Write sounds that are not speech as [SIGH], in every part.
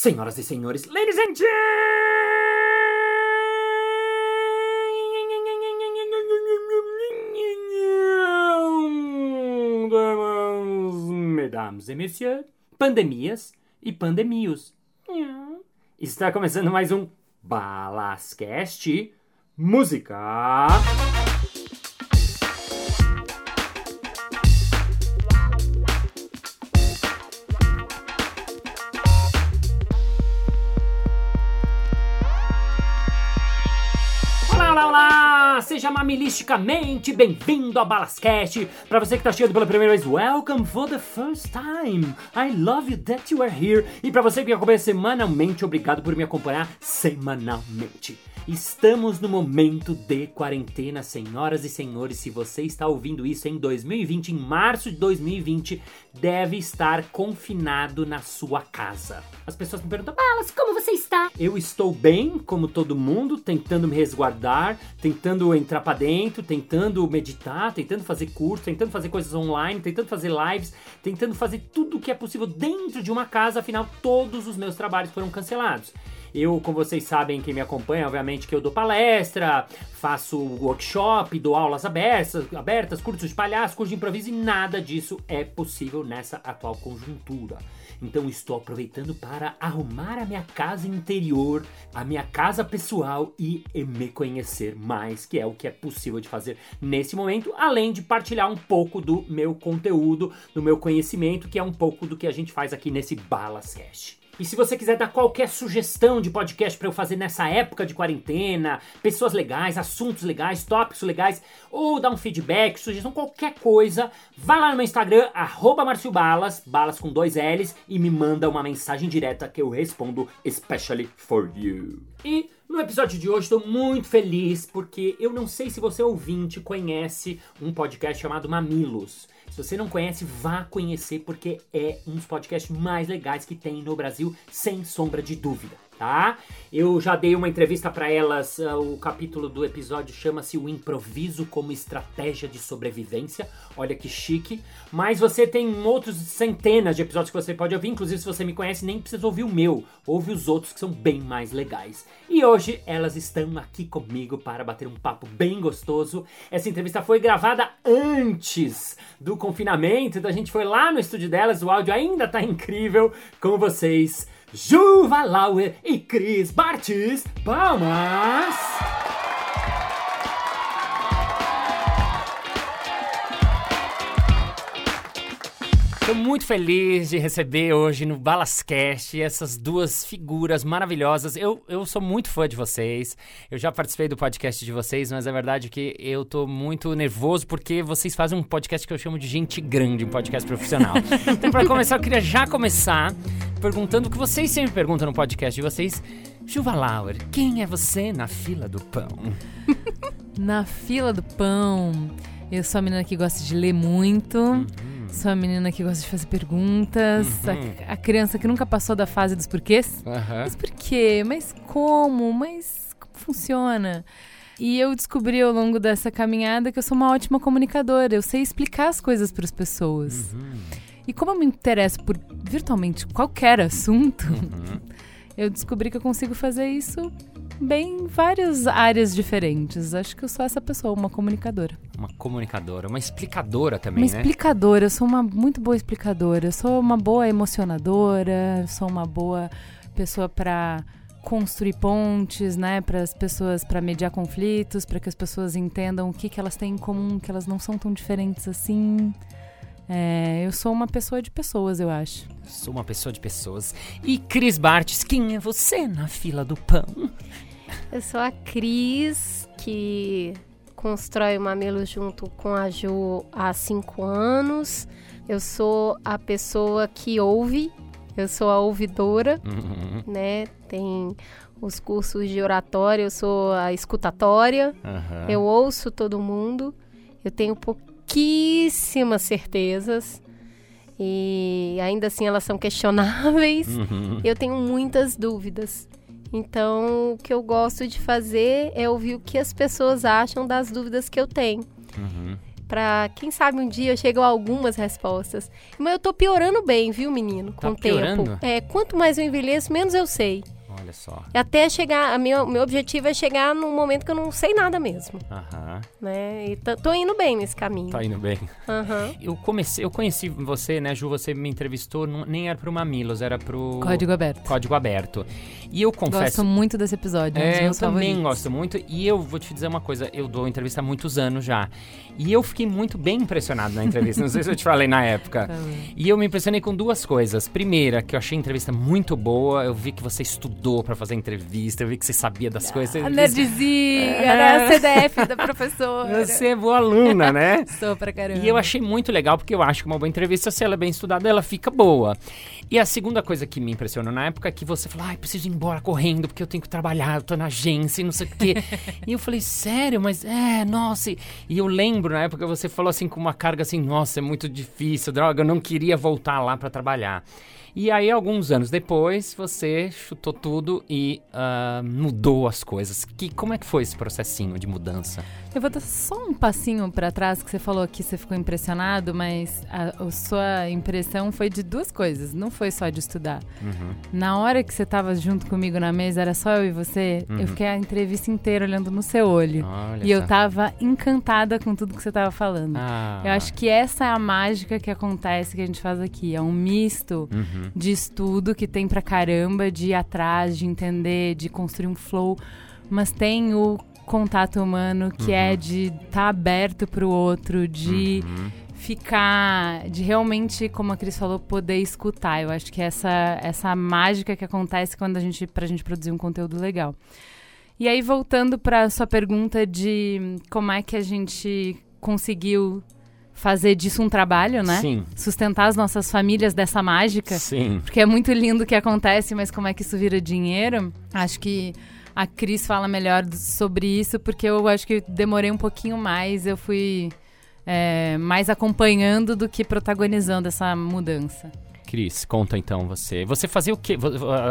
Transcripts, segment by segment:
senhoras e senhores, ladies and gentlemen, mesdames et messieurs, pandemias e pandemios. Está começando mais um Balascast Música. Mamilisticamente bem-vindo ao Balascast. Para você que tá chegando pela primeira vez, welcome for the first time. I love you that you are here. E para você que acompanha semanalmente, obrigado por me acompanhar semanalmente. Estamos no momento de quarentena, senhoras e senhores. Se você está ouvindo isso em 2020, em março de 2020, deve estar confinado na sua casa. As pessoas me perguntam, Balas, como você está? Eu estou bem, como todo mundo, tentando me resguardar, tentando entrar pra dentro, tentando meditar, tentando fazer curso, tentando fazer coisas online, tentando fazer lives, tentando fazer tudo o que é possível dentro de uma casa, afinal, todos os meus trabalhos foram cancelados. Eu, como vocês sabem, quem me acompanha, obviamente que eu dou palestra, faço workshop, dou aulas abertas, abertas, cursos de palhaço, curso de improviso e nada disso é possível nessa atual conjuntura. Então estou aproveitando para arrumar a minha casa interior, a minha casa pessoal e me conhecer mais, que é o que é possível de fazer nesse momento, além de partilhar um pouco do meu conteúdo, do meu conhecimento, que é um pouco do que a gente faz aqui nesse Balascast. E se você quiser dar qualquer sugestão de podcast para eu fazer nessa época de quarentena, pessoas legais, assuntos legais, tópicos legais, ou dar um feedback, sugestão, qualquer coisa, vai lá no meu Instagram, arroba Balas, balas com dois L's, e me manda uma mensagem direta que eu respondo especially for you. E no episódio de hoje estou muito feliz porque eu não sei se você ouvinte conhece um podcast chamado Mamilos. Se você não conhece, vá conhecer porque é um dos podcasts mais legais que tem no Brasil, sem sombra de dúvida. Tá? Eu já dei uma entrevista para elas. uh, o capítulo do episódio chama-se O Improviso como Estratégia de Sobrevivência. Olha que chique. Mas você tem outros centenas de episódios que você pode ouvir. Inclusive, se você me conhece, nem precisa ouvir o meu. Ouve os outros que são bem mais legais. E hoje elas estão aqui comigo para bater um papo bem gostoso. Essa entrevista foi gravada antes do confinamento. Então a gente foi lá no estúdio delas. O áudio ainda tá incrível com vocês. Juva Lauer e Cris Bartes. Palmas! Estou muito feliz de receber hoje no Balascast essas duas figuras maravilhosas. Eu, eu sou muito fã de vocês. Eu já participei do podcast de vocês, mas é verdade que eu tô muito nervoso porque vocês fazem um podcast que eu chamo de gente grande, um podcast profissional. [LAUGHS] então, para começar, eu queria já começar perguntando o que vocês sempre perguntam no podcast de vocês. Juva Lauer, quem é você na fila do pão? [LAUGHS] Na fila do pão, eu sou a menina que gosta de ler muito. Uhum. Sou a menina que gosta de fazer perguntas. Uhum. A, a criança que nunca passou da fase dos porquês. Aham. Mas por quê? Mas como? Mas como funciona? E eu descobri ao longo dessa caminhada que eu sou uma ótima comunicadora. Eu sei explicar as coisas para as pessoas. Uhum. E como eu me interesso por virtualmente qualquer assunto, Uhum. [LAUGHS] eu descobri que eu consigo fazer isso bem em várias áreas diferentes. Acho que eu sou essa pessoa, uma comunicadora. Uma comunicadora, uma explicadora também, Uma né? explicadora, eu sou uma muito boa explicadora. Eu sou uma boa emocionadora, sou uma boa pessoa para construir pontes, né, para as pessoas, para mediar conflitos, para que as pessoas entendam o que, que elas têm em comum, que elas não são tão diferentes assim. É, eu sou uma pessoa de pessoas, eu acho. Sou uma pessoa de pessoas. E Cris Bartes, quem é você na fila do pão? Eu sou a Cris, que constrói o Mamelo junto com a Ju há cinco anos. Eu sou a pessoa que ouve, eu sou a ouvidora, Uhum. né? Tem os cursos de oratória, eu sou a escutatória. Aham. Eu ouço todo mundo, eu tenho pouquíssimas certezas e ainda assim elas são questionáveis. Uhum. Eu tenho muitas dúvidas. Então, o que eu gosto de fazer é ouvir o que as pessoas acham das dúvidas que eu tenho. Uhum. Pra, quem sabe um dia eu chego a algumas respostas. Mas eu tô piorando bem, viu, menino? Com Tá o piorando? tempo. É, quanto mais eu envelheço, menos eu sei. Olha só. E Até chegar, a minha, meu objetivo é chegar num momento que eu não sei nada mesmo, Aham. Né? E tô, indo bem nesse caminho. Tá indo bem. Aham. Eu comecei, eu conheci você, né, Ju? Você me entrevistou, não- nem era pro Mamilos, era pro Código aberto. Código Aberto. E eu confesso. Gosto muito desse episódio. É, eu também favoritos. gosto muito. E eu vou te dizer uma coisa, eu dou entrevista há muitos anos já. E eu fiquei muito bem impressionado na entrevista. Não sei se eu te falei na época. [LAUGHS] Falou. E eu me impressionei com duas coisas. Primeira, que eu achei a entrevista muito boa. Eu vi que você estudou pra fazer a entrevista. Eu vi que você sabia das coisas. A Você- nerdzinha, era a CDF da professora. Você é boa aluna, né? [LAUGHS] Sou pra caramba. E eu achei muito legal, porque eu acho que uma boa entrevista, se ela é bem estudada, ela fica boa. E a segunda coisa que me impressionou na época é que você falou, ai, preciso ir embora correndo, porque eu tenho que trabalhar, eu tô na agência e não sei o quê. [LAUGHS] e eu falei, sério? Mas é, nossa. E eu lembro na época você falou assim com uma carga assim, nossa, é muito difícil, droga, eu não queria voltar lá pra trabalhar. E aí, alguns anos depois, você chutou tudo e ah, mudou as coisas. Que, como é que foi esse processinho de mudança? Eu vou dar só um passinho pra trás, que você falou que você ficou impressionado, mas a, a sua impressão foi de duas coisas. Não foi só de estudar. Uhum. Na hora que você tava junto comigo na mesa, era só eu e você, Uhum. eu fiquei a entrevista inteira olhando no seu olho. Olha E eu só. tava encantada com tudo que você tava falando. Ah. Eu acho que essa é a mágica que acontece que a gente faz aqui. É um misto Uhum. De estudo que tem pra caramba, de ir atrás, de entender, de construir um flow, mas tem o contato humano que é de estar tá aberto pro outro, de Uhum. ficar, de realmente, como a Cris falou, poder escutar. Eu acho que essa essa mágica que acontece quando a gente pra gente produzir um conteúdo legal. E aí voltando pra sua pergunta de como é que a gente conseguiu fazer disso um trabalho, né? Sim. Sustentar as nossas famílias dessa mágica. Sim. Porque é muito lindo o que acontece, mas como é que isso vira dinheiro? Acho que a Cris fala melhor sobre isso, porque eu acho que demorei um pouquinho mais, eu fui é, mais acompanhando do que protagonizando essa mudança. Cris, conta então você. Você fazia o quê?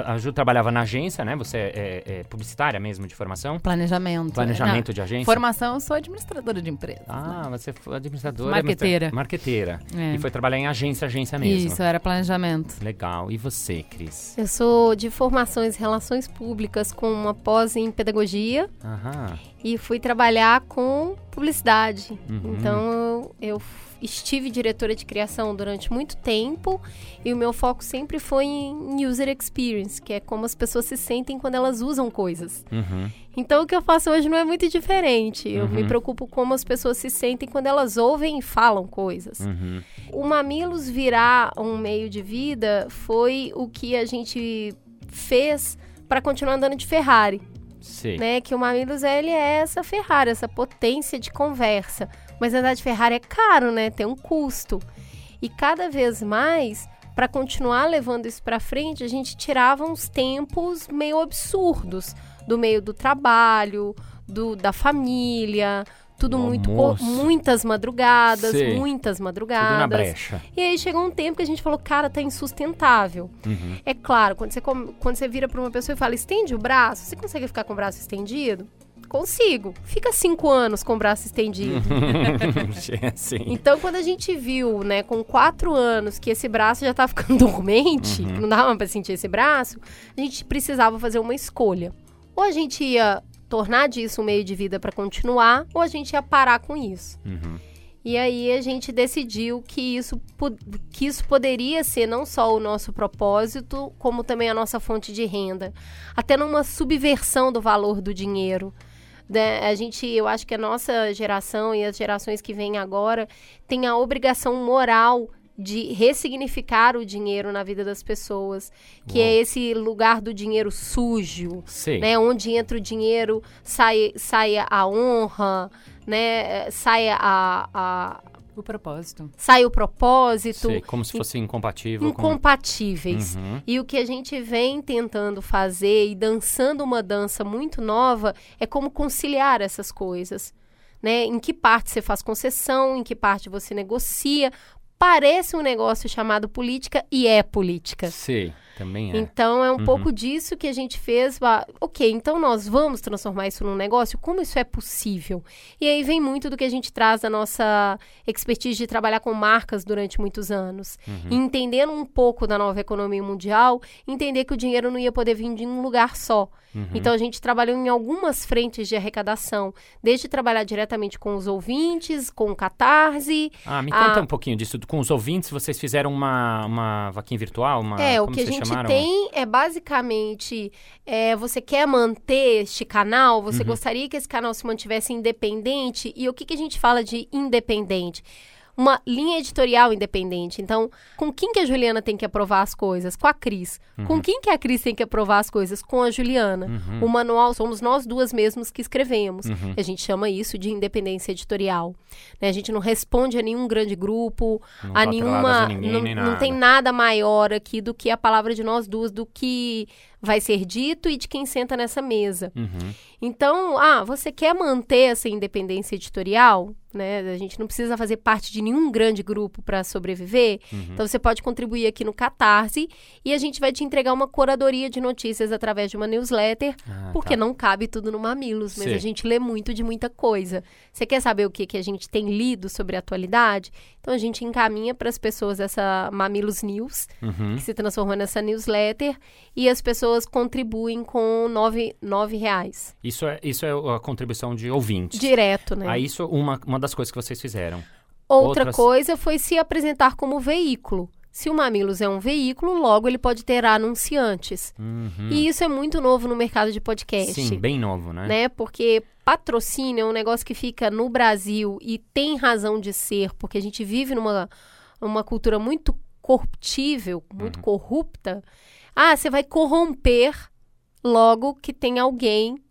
A Ju trabalhava na agência, né? Você é, é publicitária mesmo de formação? Planejamento. Planejamento de Não, agência? Formação, eu sou administradora de empresa. Ah, você foi administradora. Marqueteira. Marqueteira. É. E foi trabalhar em agência, agência mesmo. Isso, era planejamento. Legal. E você, Cris? Eu sou de formações em relações públicas com uma pós em pedagogia Aham. e fui trabalhar com publicidade. Uhum. Então eu, eu estive diretora de criação durante muito tempo e o meu foco sempre foi em user experience, que é como as pessoas se sentem quando elas usam coisas. Uhum. Então o que eu faço hoje não é muito diferente. Eu me Uhum. preocupo como as pessoas se sentem quando elas ouvem e falam coisas. Uhum. O Mamilos virar um meio de vida foi o que a gente fez para continuar andando de Ferrari, Sei. né? Que o Mamilos ele é essa Ferrari, essa potência de conversa. Mas andar de Ferrari é caro, né? Tem um custo. E cada vez mais, para continuar levando isso para frente, a gente tirava uns tempos meio absurdos do meio do trabalho, do, da família, tudo Do muito almoço. muitas madrugadas, Sei. muitas Tudo na madrugadas. brecha. E aí chegou um tempo que a gente falou, cara, tá insustentável. Uhum. É claro, quando você, quando você vira pra uma pessoa e fala, estende o braço, você consegue ficar com o braço estendido? Consigo. Fica cinco anos com o braço estendido. [LAUGHS] Sim. Então, quando a gente viu, né, com quatro anos, que esse braço já tá ficando [LAUGHS] dormente, Uhum. que não dava pra sentir esse braço, a gente precisava fazer uma escolha. Ou a gente ia tornar disso um meio de vida pra continuar, ou a gente ia parar com isso. Uhum. E aí a gente decidiu que isso, que isso poderia ser não só o nosso propósito, como também a nossa fonte de renda. Até numa subversão do valor do dinheiro. Né? A gente, eu acho que a nossa geração e as gerações que vêm agora têm a obrigação moral de ressignificar o dinheiro na vida das pessoas, que é esse lugar do dinheiro sujo, Sei. né? Onde entra o dinheiro, sai, sai a honra, né? Sai a, a- O propósito. sai o propósito. Sei. Como se fosse incompatível com... Incompatíveis. Uhum. E o que a gente vem tentando fazer e dançando uma dança muito nova é como conciliar essas coisas. Né? Em que parte você faz concessão, em que parte você negocia, parece um negócio chamado política e é política. Sim, também é. Então é um Uhum. pouco disso que a gente fez. ah, Ok, então nós vamos transformar isso num negócio? Como isso é possível? E aí vem muito do que a gente traz da nossa expertise de trabalhar com marcas durante muitos anos. Uhum. E entendendo um pouco da nova economia mundial, entender que o dinheiro não ia poder vir de um lugar só. Uhum. Então a gente trabalhou em algumas frentes de arrecadação, desde trabalhar diretamente com os ouvintes, com o Catarse, Ah, me conta Ah. um pouquinho disso. Com os ouvintes, vocês fizeram uma, uma vaquinha virtual? Uma, É, o que a gente chamaram? tem é basicamente, é, você quer manter este canal, você Uhum. gostaria que esse canal se mantivesse independente, e o que, que a gente fala de independente? Uma linha editorial independente. Então, com quem que a Juliana tem que aprovar as coisas? Com a Cris. Com quem que a Cris tem que aprovar as coisas? Com a Juliana. Uhum. O manual somos nós duas mesmos que escrevemos. A gente chama isso de independência editorial. né? A gente não responde a nenhum grande grupo, Não a nenhuma. a ninguém, não, não tem nada maior aqui do que a palavra de nós duas, do que vai ser dito e de quem senta nessa mesa. Uhum. Então, ah, você quer manter essa independência editorial? Né? A gente não precisa fazer parte de nenhum grande grupo para sobreviver. Uhum. Então, você pode contribuir aqui no Catarse e a gente vai te entregar uma curadoria de notícias através de uma newsletter, Ah, porque tá. não cabe tudo no Mamilos, mas Sim. a gente lê muito de muita coisa. Você quer saber o que, que a gente tem lido sobre a atualidade? Então, a gente encaminha para as pessoas essa Mamilos News, Uhum. que se transformou nessa newsletter, e as pessoas contribuem com nove, nove reais. Isso, é, isso é a contribuição de ouvintes. Direto, né? Aí isso uma, uma das coisas que vocês fizeram. Outra outras- coisa foi se apresentar como veículo. Se o Mamilos é um veículo, logo ele pode ter anunciantes. Uhum. E isso é muito novo no mercado de podcast. Sim, bem novo, né? né? Porque patrocínio é um negócio que fica no Brasil e tem razão de ser, porque a gente vive numa uma cultura muito corruptível, muito Uhum. corrupta. Ah, você vai corromper logo que tem alguém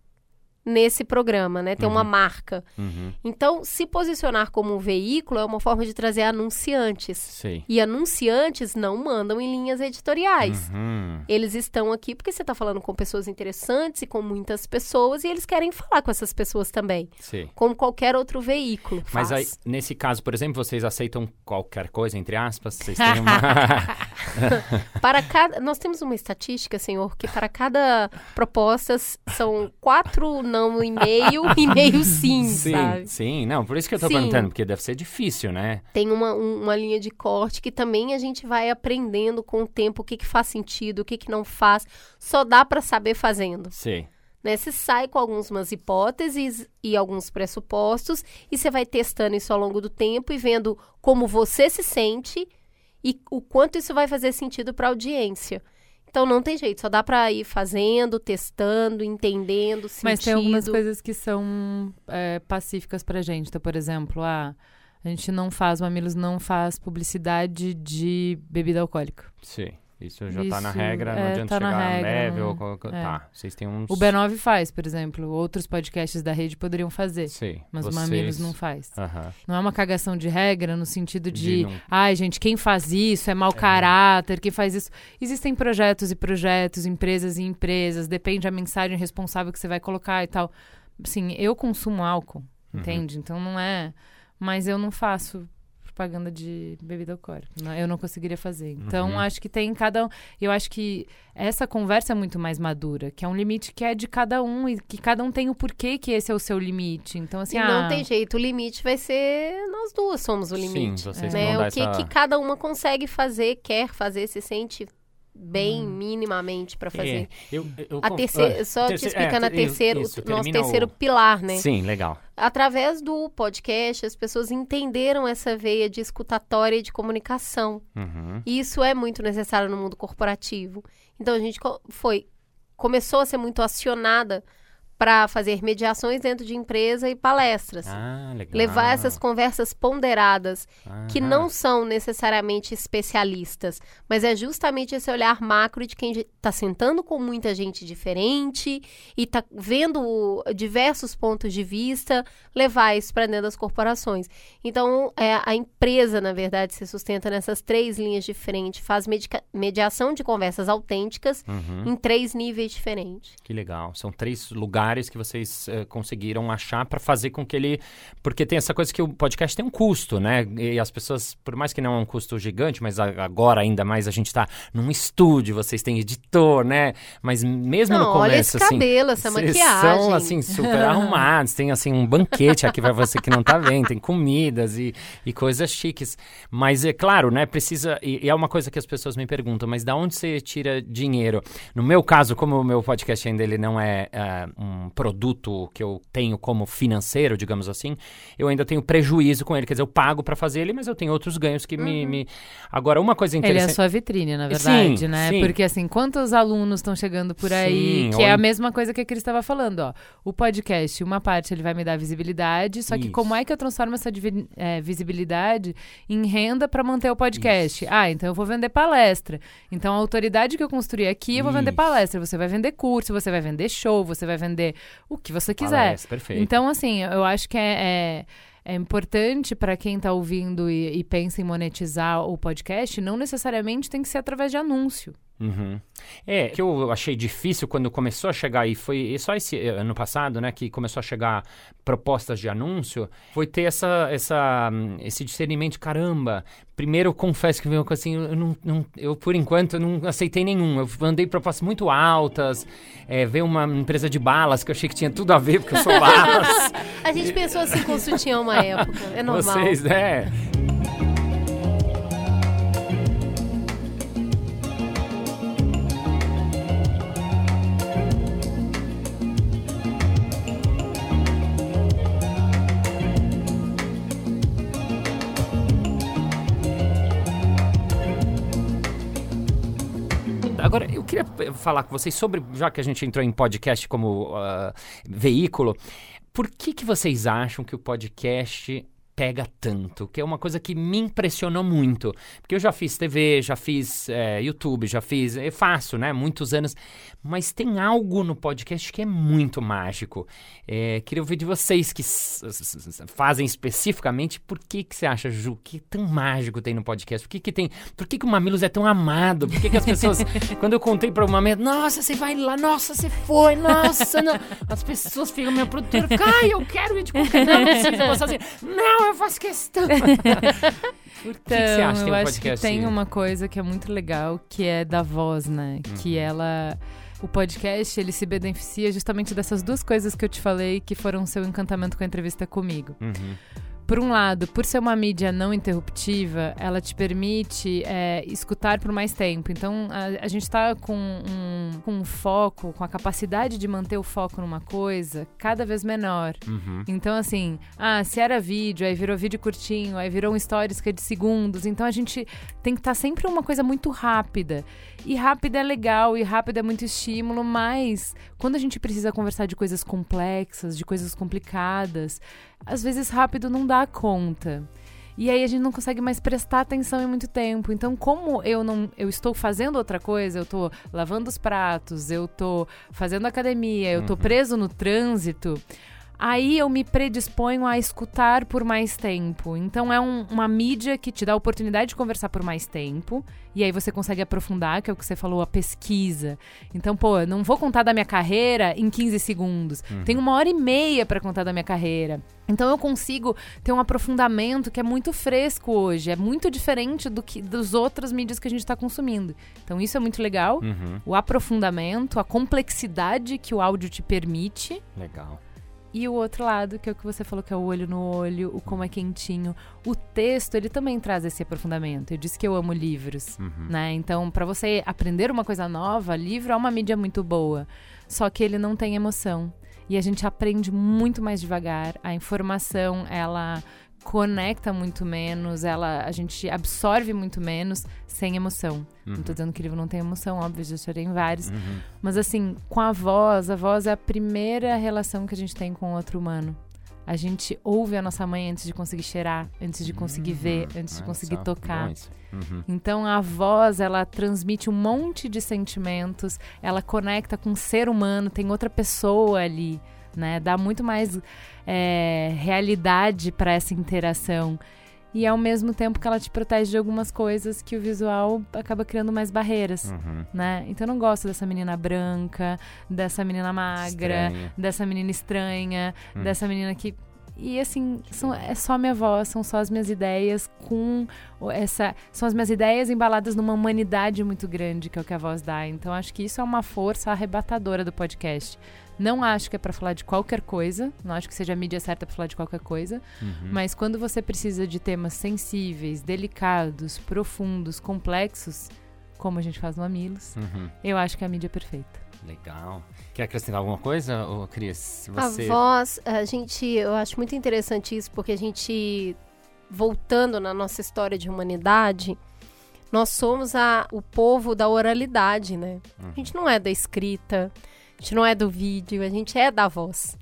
nesse programa, né? Tem uma marca. Uhum. Então, se posicionar como um veículo é uma forma de trazer anunciantes. Sei. E anunciantes não mandam em linhas editoriais. Uhum. Eles estão aqui porque você está falando com pessoas interessantes e com muitas pessoas e eles querem falar com essas pessoas também, Sei. como qualquer outro veículo. Mas aí, faz. nesse caso, por exemplo, vocês aceitam qualquer coisa, entre aspas? Vocês têm uma... [LAUGHS] Para cada, nós temos uma estatística, senhor, que para cada proposta s- são quatro não [LAUGHS] e meio e meio sim, sim, sabe? sim. Não, por isso que eu tô Sim. perguntando, porque deve ser difícil, né? Tem uma, um- uma linha de corte que também a gente vai aprendendo com o tempo o que, que faz sentido, o que, que não faz. Só dá para saber fazendo. Sei. né? Você sai com algumas hipóteses e alguns pressupostos e você vai testando isso ao longo do tempo e vendo como você se sente e o quanto isso vai fazer sentido para a audiência. Então não tem jeito, só dá para ir fazendo, testando, entendendo, sentindo. Mas tem algumas coisas que são é, pacíficas pra gente. Então, por exemplo, ah, a gente não faz, o Mamilos não faz publicidade de bebida alcoólica. Sim. Isso já tá na regra, não é, adianta tá na chegar regra, leve não- ou qualquer... é. Tá, vocês têm uns... O B9 faz, por exemplo. Outros podcasts da rede poderiam fazer. Sei. Mas vocês... o Mamilos não faz. Não é uma cagação de regra no sentido De de, não- ai, gente, quem faz isso é mau caráter, quem faz isso. Existem projetos e projetos, empresas e empresas, depende da mensagem responsável que você vai colocar e tal. Assim, eu consumo álcool, Uhum. entende? Então não é. Mas eu não faço propaganda de bebida alcoólica. Não- Eu não conseguiria fazer. Então, Uhum. acho que tem cada um. Eu acho que essa conversa é muito mais madura, que é um limite que é de cada um e que cada um tem o porquê que esse é o seu limite. Então, assim, E ah, não tem jeito, o limite vai ser nós duas somos o Sim, limite. vocês né? vão dar O que, essa... que cada uma consegue fazer, quer fazer, se sente bem Hum. minimamente para fazer. É, eu, eu A terceira, ah, só te explicando é, a terceiro, isso, o nosso terceiro o- pilar, né? Sim, legal. Através do podcast, as pessoas entenderam essa veia de escutatória e de comunicação. Uhum. E isso é muito necessário no mundo corporativo. Então a gente foi começou a ser muito acionada para fazer mediações dentro de empresa e palestras. Ah, legal. Levar essas conversas ponderadas, que Aham. não são necessariamente especialistas, mas é justamente esse olhar macro de quem está sentando com muita gente diferente e está vendo diversos pontos de vista, levar isso para dentro das corporações. Então, é, a empresa, na verdade, se sustenta nessas três linhas de frente, faz mediação de conversas autênticas Uhum. em três níveis diferentes. Que legal. São três lugares lugares que vocês uh, conseguiram achar para fazer com que ele. Porque tem essa coisa que o podcast tem um custo, né? E as pessoas, por mais que não é um custo gigante, mas agora ainda mais a gente está num estúdio, vocês têm editor, né? Mas mesmo não, no começo. Olha esse assim, cabelo, essa maquiagem. São assim, super arrumados, tem assim um banquete aqui para você que não tá vendo, tem comidas e, e coisas chiques. Mas é claro, né? Precisa. E, e é uma coisa que as pessoas me perguntam, mas da onde você tira dinheiro? No meu caso, como o meu podcast ainda ele não é uh, um produto que eu tenho como financeiro, digamos assim, eu ainda tenho prejuízo com ele. Quer dizer, eu pago para fazer ele, mas eu tenho outros ganhos que uhum. me, me, Agora, uma coisa interessante. Ele é a sua vitrine, na verdade, sim, né? Sim. Porque assim, quantos alunos estão chegando por aí? Sim, que é a mesma coisa que a Cris estava falando, ó. O podcast, uma parte ele vai me dar visibilidade, só que Isso. como é que eu transformo essa é, visibilidade em renda para manter o podcast? Isso. Ah, então eu vou vender palestra. Então a autoridade que eu construí aqui, eu vou vender palestra. Você vai vender curso, você vai vender show, você vai vender o que você quiser. Palestra, perfeito. Então, assim, eu acho que é, é é importante para quem está ouvindo e, e, pensa em monetizar o podcast, não necessariamente tem que ser através de anúncio. Uhum. É, que eu achei difícil quando começou a chegar, e foi só esse eh, ano passado, né, que começou a chegar propostas de anúncio, foi ter essa, essa, esse discernimento, caramba, primeiro eu confesso que veio assim, eu, não, não, eu por enquanto não aceitei nenhum, eu mandei propostas muito altas, é, veio uma empresa de balas que eu achei que tinha tudo a ver, porque eu sou [LAUGHS] balas. a gente pensou assim com sutiã uma época, é normal. Vocês, né? Queria falar com vocês sobre, já que a gente entrou em podcast como uh, veículo, por que, que vocês acham que o podcast pega tanto, que é uma coisa que me impressionou muito. Porque eu já fiz TV, já fiz é, YouTube, já fiz. Eu faço, né? Muitos anos. Mas tem algo no podcast que é muito mágico. É, queria ouvir de vocês que fazem especificamente. Por que, que você acha, Ju, que tão mágico tem no podcast? Por que, que tem. Por que, que o Mamilos é tão amado? Por que, que as pessoas. [LAUGHS] quando eu contei para o Mamilos, nossa, você vai lá, nossa, você foi, nossa, não. As pessoas ficam, minha produtora [LAUGHS] fica, ai, eu quero ir de qualquer. Não, não precisa. Assim, não, eu faço questão. [LAUGHS] Então, que, que você acha? eu acho que tem uma coisa que é muito legal, que é da voz, né? Uhum. Que ela o podcast ele se beneficia justamente dessas duas coisas que eu te falei que foram seu encantamento com a entrevista comigo. Uhum por um lado, por ser uma mídia não interruptiva, ela te permite é, escutar por mais tempo. Então, a, a gente está com um, com um foco, com a capacidade de manter o foco numa coisa cada vez menor. Uhum. Então, assim, ah, se era vídeo, aí virou vídeo curtinho, aí virou um stories que é de segundos. Então, a gente tem que estar tá sempre uma coisa muito rápida. E rápido é legal, e rápido é muito estímulo, mas quando a gente precisa conversar de coisas complexas, de coisas complicadas, às vezes rápido não dá conta. E aí a gente não consegue mais prestar atenção em muito tempo. Então, como eu não eu estou fazendo outra coisa, eu estou lavando os pratos, eu estou fazendo academia, eu estou uhum. preso no trânsito, aí eu me predisponho a escutar por mais tempo. Então é um, uma mídia que te dá a oportunidade de conversar por mais tempo. E aí você consegue aprofundar, que é o que você falou, a pesquisa. Então, pô, não vou contar da minha carreira em 15 segundos. Uhum. Tem uma hora e meia para contar da minha carreira. Então eu consigo ter um aprofundamento que é muito fresco hoje. É muito diferente do que dos outras mídias que a gente está consumindo. Então isso é muito legal. Uhum. O aprofundamento, a complexidade que o áudio te permite. Legal. E o outro lado, que é o que você falou, que é o olho no olho, o como é quentinho. O texto, ele também traz esse aprofundamento. Eu disse que eu amo livros, uhum. né? Então, para você aprender uma coisa nova, livro é uma mídia muito boa. Só que ele não tem emoção. E a gente aprende muito mais devagar. A informação, ela conecta muito menos, ela a gente absorve muito menos sem emoção. Uhum. Não tô dizendo que o livro não tem emoção, óbvio, já chorei em vários. Uhum. Mas assim, com a voz, a voz é a primeira relação que a gente tem com o outro humano. A gente ouve a nossa mãe antes de conseguir cheirar, antes de conseguir uhum. ver, antes de conseguir tocar. Uhum. Então a voz, ela transmite um monte de sentimentos, ela conecta com o ser humano, tem outra pessoa ali né? Dá muito mais é, realidade para essa interação. e ao mesmo tempo que ela te protege de algumas coisas que o visual acaba criando mais barreiras, Uhum. né? Então eu não gosto dessa menina branca, dessa menina magra, Estranha. dessa menina estranha, Hum. dessa menina que e assim, são, é só minha voz, são só as minhas ideias com essa. São as minhas ideias embaladas numa humanidade muito grande, que é o que a voz dá. Então acho que isso é uma força arrebatadora do podcast. Não acho que é pra falar de qualquer coisa, não acho que seja a mídia certa pra falar de qualquer coisa, Uhum. mas quando você precisa de temas sensíveis, delicados, profundos, complexos, como a gente faz no Amilos, Uhum. eu acho que é a mídia perfeita. Legal. Quer acrescentar alguma coisa, ô, Cris? A Você... voz, a gente, eu acho muito interessante isso, porque a gente, voltando na nossa história de humanidade, nós somos a, o povo da oralidade, né? A gente não é da escrita, a gente não é do vídeo, a gente é da voz.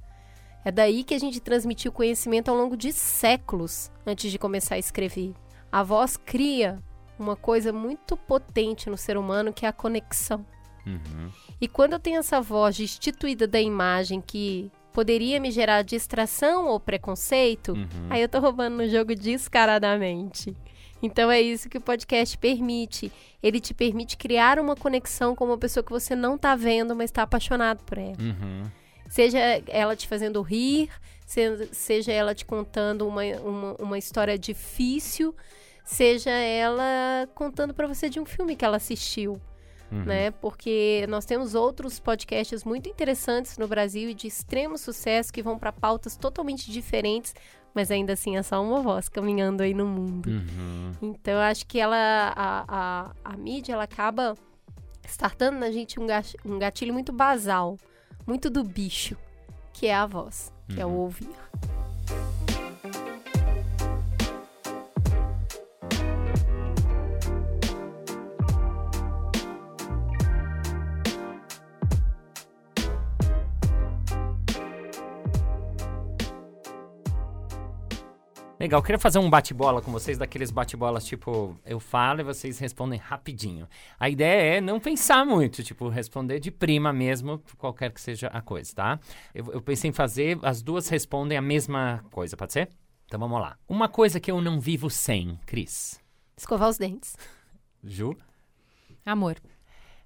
É daí que a gente transmitiu conhecimento ao longo de séculos antes de começar a escrever. A voz cria uma coisa muito potente no ser humano que é a conexão. Uhum. E quando eu tenho essa voz destituída da imagem que poderia me gerar distração ou preconceito, Uhum. aí eu tô roubando no jogo descaradamente. Então é isso que o podcast permite. Ele te permite criar uma conexão com uma pessoa que você não tá vendo, mas tá apaixonado por ela. Uhum. Seja ela te fazendo rir, se- seja ela te contando uma, uma, uma história difícil, seja ela contando pra você de um filme que ela assistiu Uhum. né? Porque nós temos outros podcasts muito interessantes no Brasil e de extremo sucesso que vão para pautas totalmente diferentes, mas ainda assim é só uma voz caminhando aí no mundo. Uhum. Então eu acho que ela a, a, a mídia ela acaba startando na gente um, gat- um gatilho muito basal, muito do bicho, que é a voz, que é o ouvir. Legal, eu queria fazer um bate-bola com vocês, daqueles bate-bolas tipo, eu falo e vocês respondem rapidinho. A ideia é não pensar muito, tipo, responder de prima mesmo, qualquer que seja a coisa, tá? Eu, eu pensei em fazer, as duas respondem a mesma coisa, pode ser? Então vamos lá. Uma coisa que eu não vivo sem, Cris. Escovar os dentes. Ju? Amor.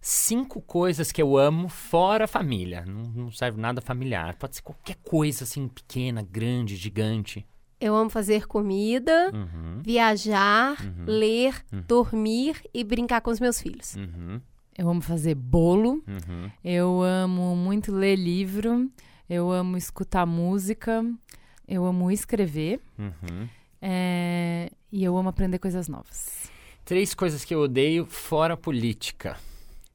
Cinco coisas que eu amo fora a família. Não, não serve nada familiar. Pode ser qualquer coisa assim, pequena, grande, gigante. Eu amo fazer comida, Uhum, viajar, Uhum. ler, Uhum. dormir e brincar com os meus filhos. uhum, Eu amo fazer bolo. uhum. Eu amo muito ler livro. Eu amo escutar música. Eu amo escrever. Uhum. é, E eu amo aprender coisas novas. Três coisas que eu odeio fora política.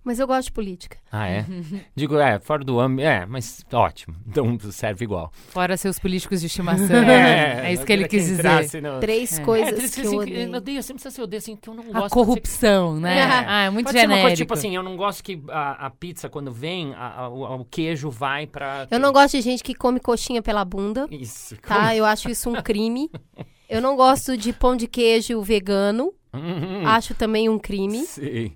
Mas eu gosto de política. Ah, é? [LAUGHS] Digo, é, fora do âmbito. É, mas ótimo. Então serve igual. Fora seus políticos de estimação. [LAUGHS] é, isso eu que ele quis dizer. entrasse Três É. É, coisas três que coisas eu assim, odeio. eu odeio, sempre precisa ser odeio, assim, que eu não gosto. A corrupção, né? É. Ah, é muito Pode ser uma genérico. coisa tipo assim, eu não gosto que a, a pizza, quando vem, a- a- o, queijo vai pra. Eu não gosto de gente que come coxinha pela bunda, Isso. tá? Eu acho isso um crime. Eu não gosto de pão de queijo vegano. Hum, Acho também um crime. Sim.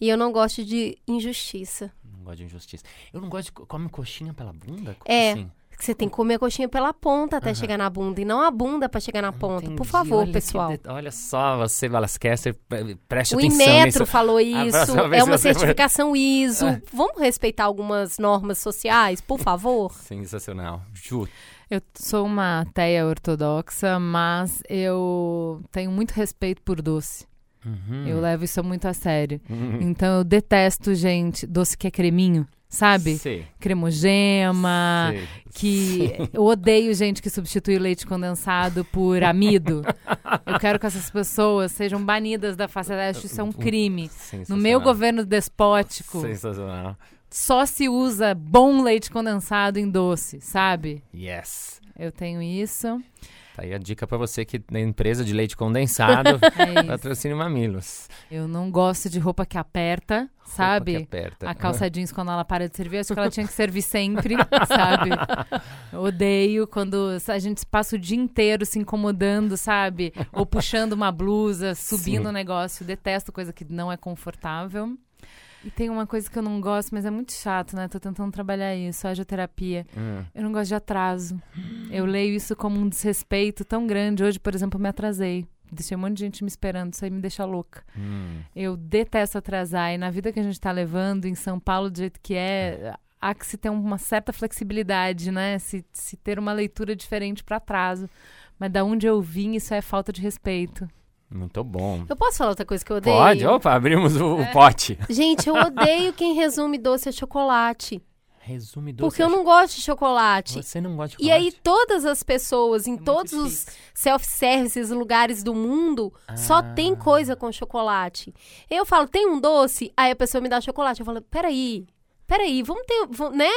E eu não gosto de injustiça. Não gosto de injustiça. Eu não gosto de. co- Come coxinha pela bunda? Como É. assim? Você tem que comer a coxinha pela ponta até Aham. chegar na bunda. E não a bunda pra chegar na ponta. Entendi. Por favor, Olha pessoal. det- Olha só, você, Balascaster, pre- preste O atenção Inmetro nisso. falou isso. É uma certificação ISO. É. Vamos respeitar algumas normas sociais, por favor? [LAUGHS] Sensacional. Ju. Eu sou uma ateia ortodoxa, mas eu tenho muito respeito por doce. Uhum. Eu levo isso muito a sério. Uhum. Então eu detesto, gente, doce que é creminho, sabe? Sei, Cremogema, sei. que eu odeio gente que substitui o leite condensado por amido. Eu quero que essas pessoas sejam banidas da face da. Isso é um crime. No meu governo despótico, Sensacional. Só se usa bom leite condensado em doce, sabe? Yes. Eu tenho isso. Tá aí a dica pra você que tem empresa de leite condensado, [LAUGHS] É patrocínio Mamilos. Eu não gosto de roupa que aperta, Roupa que sabe? aperta. A calça jeans, quando ela para de servir, acho que ela tinha que servir sempre, [LAUGHS] sabe? Eu odeio quando a gente passa o dia inteiro se incomodando, sabe? Ou puxando uma blusa, subindo o negócio. Detesto coisa que não é confortável. E tem uma coisa que eu não gosto, mas é muito chato, né? Tô tentando trabalhar isso, agioterapia. Hum. Eu não gosto de atraso. Eu leio isso como um desrespeito tão grande. Hoje, por exemplo, eu me atrasei. deixei um monte de gente me esperando, isso aí me deixa louca. Hum. Eu detesto atrasar. E na vida que a gente tá levando, em São Paulo, do jeito que é, há que se ter uma certa flexibilidade, né? Se, se ter uma leitura diferente para atraso. Mas da onde eu vim, isso é falta de respeito. Muito bom. Eu posso falar outra coisa que eu odeio? Pode? Opa, abrimos o, o pote. Gente, eu [LAUGHS] odeio quem resume doce a chocolate. Resume doce. Porque eu não gosto de chocolate. Você não gosta de E chocolate? aí, todas as pessoas, em muito todos os self-services, lugares do mundo, só Ah. tem coisa com chocolate. Eu falo, tem um doce? Aí a pessoa me dá chocolate. Eu falo, peraí, peraí, vamos ter, vamos- né?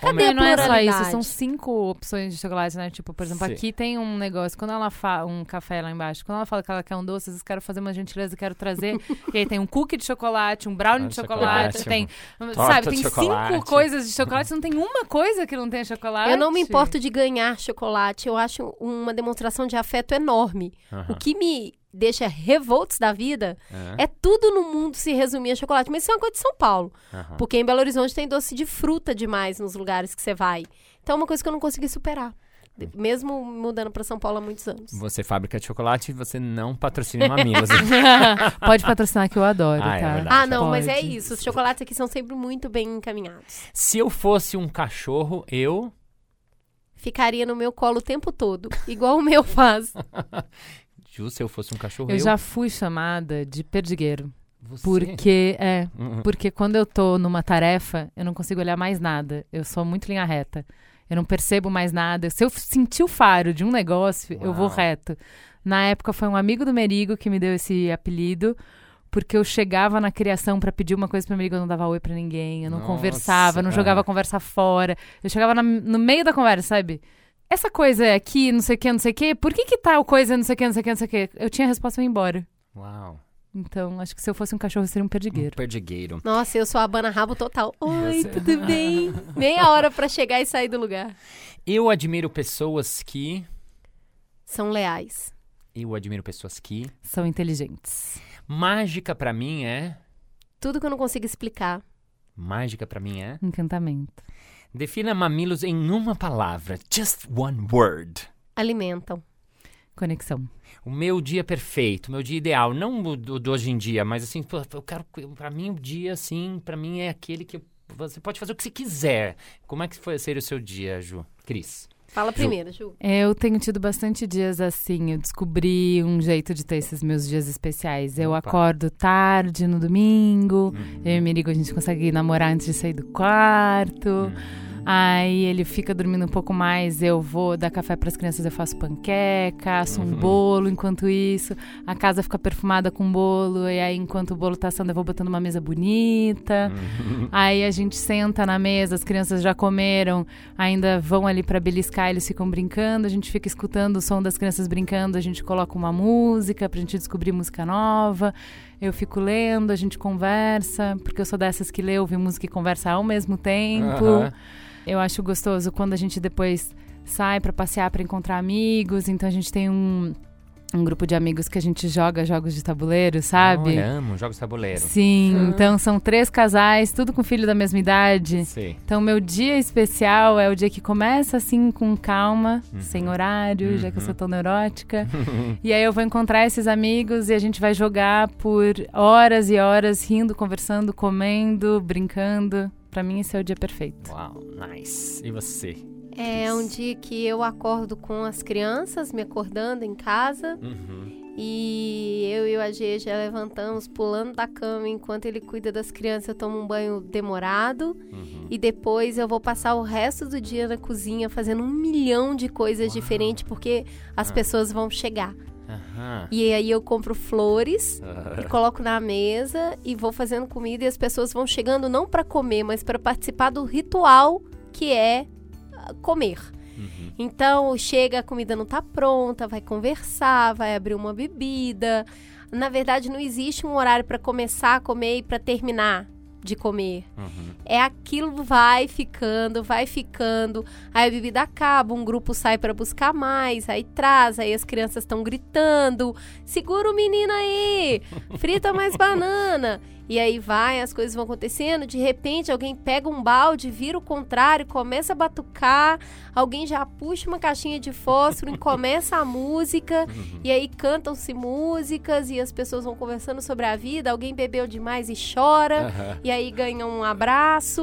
Cadê é- a não é só isso, são cinco opções de chocolate, né? Tipo, por exemplo, Sim. aqui tem um negócio, quando ela fala, um café lá embaixo, quando ela fala que ela quer um doce, às vezes quero fazer uma gentileza, quero trazer, [LAUGHS] e aí tem um cookie de chocolate, um brownie Ah, de chocolate, chocolate, tem, torta sabe, tem chocolate. cinco coisas de chocolate, não tem uma coisa que não tenha chocolate. Eu não me importo de ganhar chocolate. Eu acho uma demonstração de afeto enorme. O que me deixa revoltos da vida Aham. é tudo no mundo se resumir a chocolate. Mas isso é uma coisa de São Paulo. Aham. Porque em Belo Horizonte tem doce de fruta demais nos lugares que você vai. Então é uma coisa que eu não consegui superar. Mesmo mudando para São Paulo há muitos anos. Você fábrica de chocolate, você não patrocina mamilos. [LAUGHS] Pode patrocinar que eu adoro, Ah, é tá? verdade. Ah, não, mas é Pode. isso. Os chocolates aqui são sempre muito bem encaminhados. Se eu fosse um cachorro, eu. Ficaria no meu colo o tempo todo, igual o meu faz. [LAUGHS] Ju, se eu fosse um cachorro, Eu eu. já fui chamada de perdigueiro. Você? Porque, é, Uhum. porque quando eu tô numa tarefa, eu não consigo olhar mais nada. Eu sou muito linha reta. Eu não percebo mais nada. Se eu sentir o faro de um negócio, eu vou Uau. reto. Na época foi um amigo do Merigo que me deu esse apelido, porque eu chegava na criação pra pedir uma coisa pro Merigo, eu não dava oi pra ninguém, eu não Nossa, conversava, eu não ah. jogava a conversa fora. Eu chegava na- no meio da conversa, sabe? Essa coisa é aqui, não sei o que, não sei o que, por que que tal coisa, não sei o que, não sei o que, não sei o que? Eu tinha a resposta e ia embora. Uau. Então, acho que se eu fosse um cachorro, eu seria um Um perdigueiro. perdigueiro. Nossa, eu sou a Bana Rabo total. Oi, Você- tudo bem? Meia hora pra chegar e sair do lugar. Eu admiro pessoas que. São leais. Eu admiro pessoas que. São inteligentes. Mágica pra mim é. Tudo que eu não consigo explicar. Mágica pra mim é. Encantamento. Defina mamilos em uma palavra. Just one word. Alimentam. Conexão. O meu dia perfeito, o meu dia ideal, não o do, do hoje em dia, mas assim, pô, eu quero, pra mim o dia assim, pra mim é aquele que você pode fazer o que você quiser. Como é que foi ser o seu dia, Ju? Cris? Fala primeiro, Ju. Eu tenho tido bastante dias assim. Eu descobri um jeito de ter esses meus dias especiais. Eu Opa. acordo tarde no domingo. Uhum. Eu e o Merigo, a gente consegue namorar antes de sair do quarto. Uhum. Aí ele fica dormindo um pouco mais, eu vou dar café para as crianças, eu faço panqueca, asso um Uhum. bolo enquanto isso. A casa fica perfumada com bolo, e aí enquanto o bolo tá assando, eu vou botando uma mesa bonita. Uhum. Aí a gente senta na mesa, as crianças já comeram, ainda vão ali para beliscar, eles ficam brincando, a gente fica escutando o som das crianças brincando, a gente coloca uma música pra gente descobrir música nova. Eu fico lendo, a gente conversa, porque eu sou dessas que lê, ouve música e conversa ao mesmo tempo. Aham. Eu acho gostoso quando a gente depois sai pra passear, pra encontrar amigos. Então a gente tem um, um grupo de amigos que a gente joga jogos de tabuleiro, sabe? Olha, amo jogos de tabuleiro. Sim, Ah. então são três casais, tudo com filho da mesma idade. Sei. Então, meu dia especial é o dia que começa assim com calma, Uhum. sem horário, já que eu Uhum. sou tão neurótica. [LAUGHS] e aí eu vou encontrar esses amigos e a gente vai jogar por horas e horas, rindo, conversando, comendo, brincando. Pra mim, esse é o dia perfeito. Uau, nice. E você? É um dia que eu acordo com as crianças, me acordando em casa. Uhum. E eu e o AG já levantamos, pulando da cama. Enquanto ele cuida das crianças, eu tomo um banho demorado. Uhum. E depois eu vou passar o resto do dia na cozinha fazendo um milhão de coisas Uau. diferentes, porque as Ah. pessoas vão chegar. Aham. E aí eu compro flores Ah, e coloco na mesa e vou fazendo comida e as pessoas vão chegando não para comer, mas para participar do ritual que é comer. uhum. Então, chega, a comida não tá pronta, vai conversar, vai abrir uma bebida. Na verdade, não existe um horário para começar a comer e para terminar de comer. Uhum. É aquilo vai ficando, vai ficando. Aí a bebida acaba, um grupo sai para buscar mais, aí traz, aí as crianças estão gritando: "Segura o menino aí! Frita mais [LAUGHS] banana!". E aí vai, as coisas vão acontecendo, de repente alguém pega um balde, vira o contrário, começa a batucar, alguém já puxa uma caixinha de fósforo e [LAUGHS] começa a música, e aí cantam-se músicas e as pessoas vão conversando sobre a vida, alguém bebeu demais e chora, Aham. e aí ganha um abraço,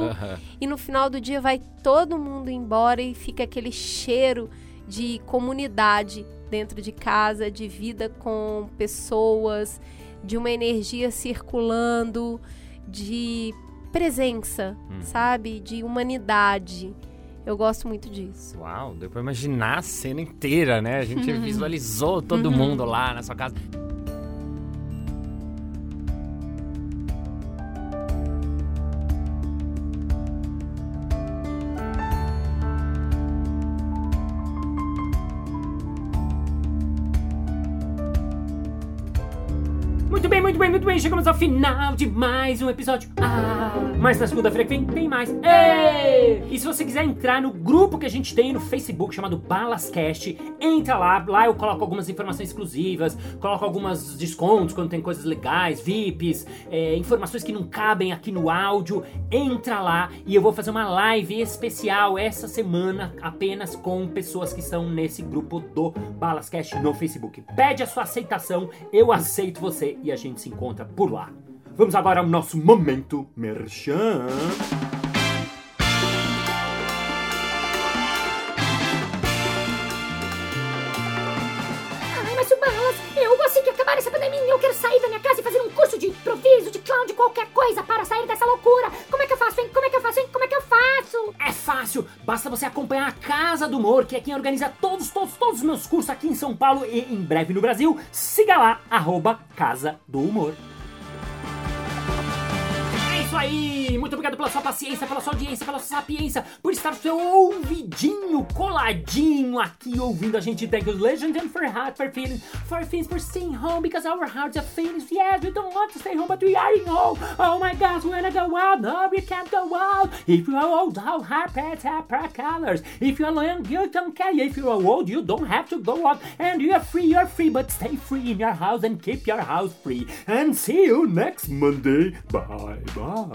e no final do dia vai todo mundo embora e fica aquele cheiro de comunidade dentro de casa, de vida com pessoas, de uma energia circulando, de presença, sabe? De humanidade. Eu gosto muito disso. Uau, deu pra imaginar a cena inteira, né? A gente [LAUGHS] visualizou todo mundo lá na sua casa. Muito bem, muito bem. Chegamos ao final de mais um episódio. Ah, mas na segunda-feira que vem tem mais. Ei! E se você quiser entrar no grupo que a gente tem no Facebook chamado Balascast, entra lá. Lá eu coloco algumas informações exclusivas, coloco algumas descontos quando tem coisas legais, VIPs, é, informações que não cabem aqui no áudio. Entra lá e eu vou fazer uma live especial essa semana apenas com pessoas que estão nesse grupo do Balascast no Facebook. Pede a sua aceitação, eu aceito você e a gente se encontra por lá. Vamos agora ao nosso momento merchan. Ai, mas Subalas, eu assim que acabar essa pandemia, eu quero sair da minha casa e fazer um curso de improviso, de clown, de qualquer coisa para sair dessa loucura. Como é que eu faço, hein? Como é que eu faço, hein? Como é que eu faço? É fácil, basta você acompanhar a Casa do Humor, que é quem organiza todos, todos, todos os meus cursos aqui em São Paulo e em breve no Brasil. Siga lá, arroba Casa do Humor. Aí! Muito obrigado pela sua paciência, pela sua audiência, pela sua sapiência, por estar seu ouvidinho coladinho aqui ouvindo a gente. Thank you, legend and for heart, for feeling, for things, for staying home because our hearts are feelings. Yes, we don't want to stay home, but we are in home. Oh my gosh, we wanna go out. No, we can't go out. If you are old, our pets have bright colors. If you are young, you don't care. If you are old, you don't have to go out. And you are free, you are free, but stay free in your house and keep your house free. And see you next Monday. Bye bye.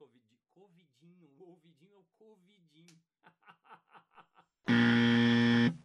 Covidinho, covidinho, o ouvidinho é o covidinho. [LAUGHS]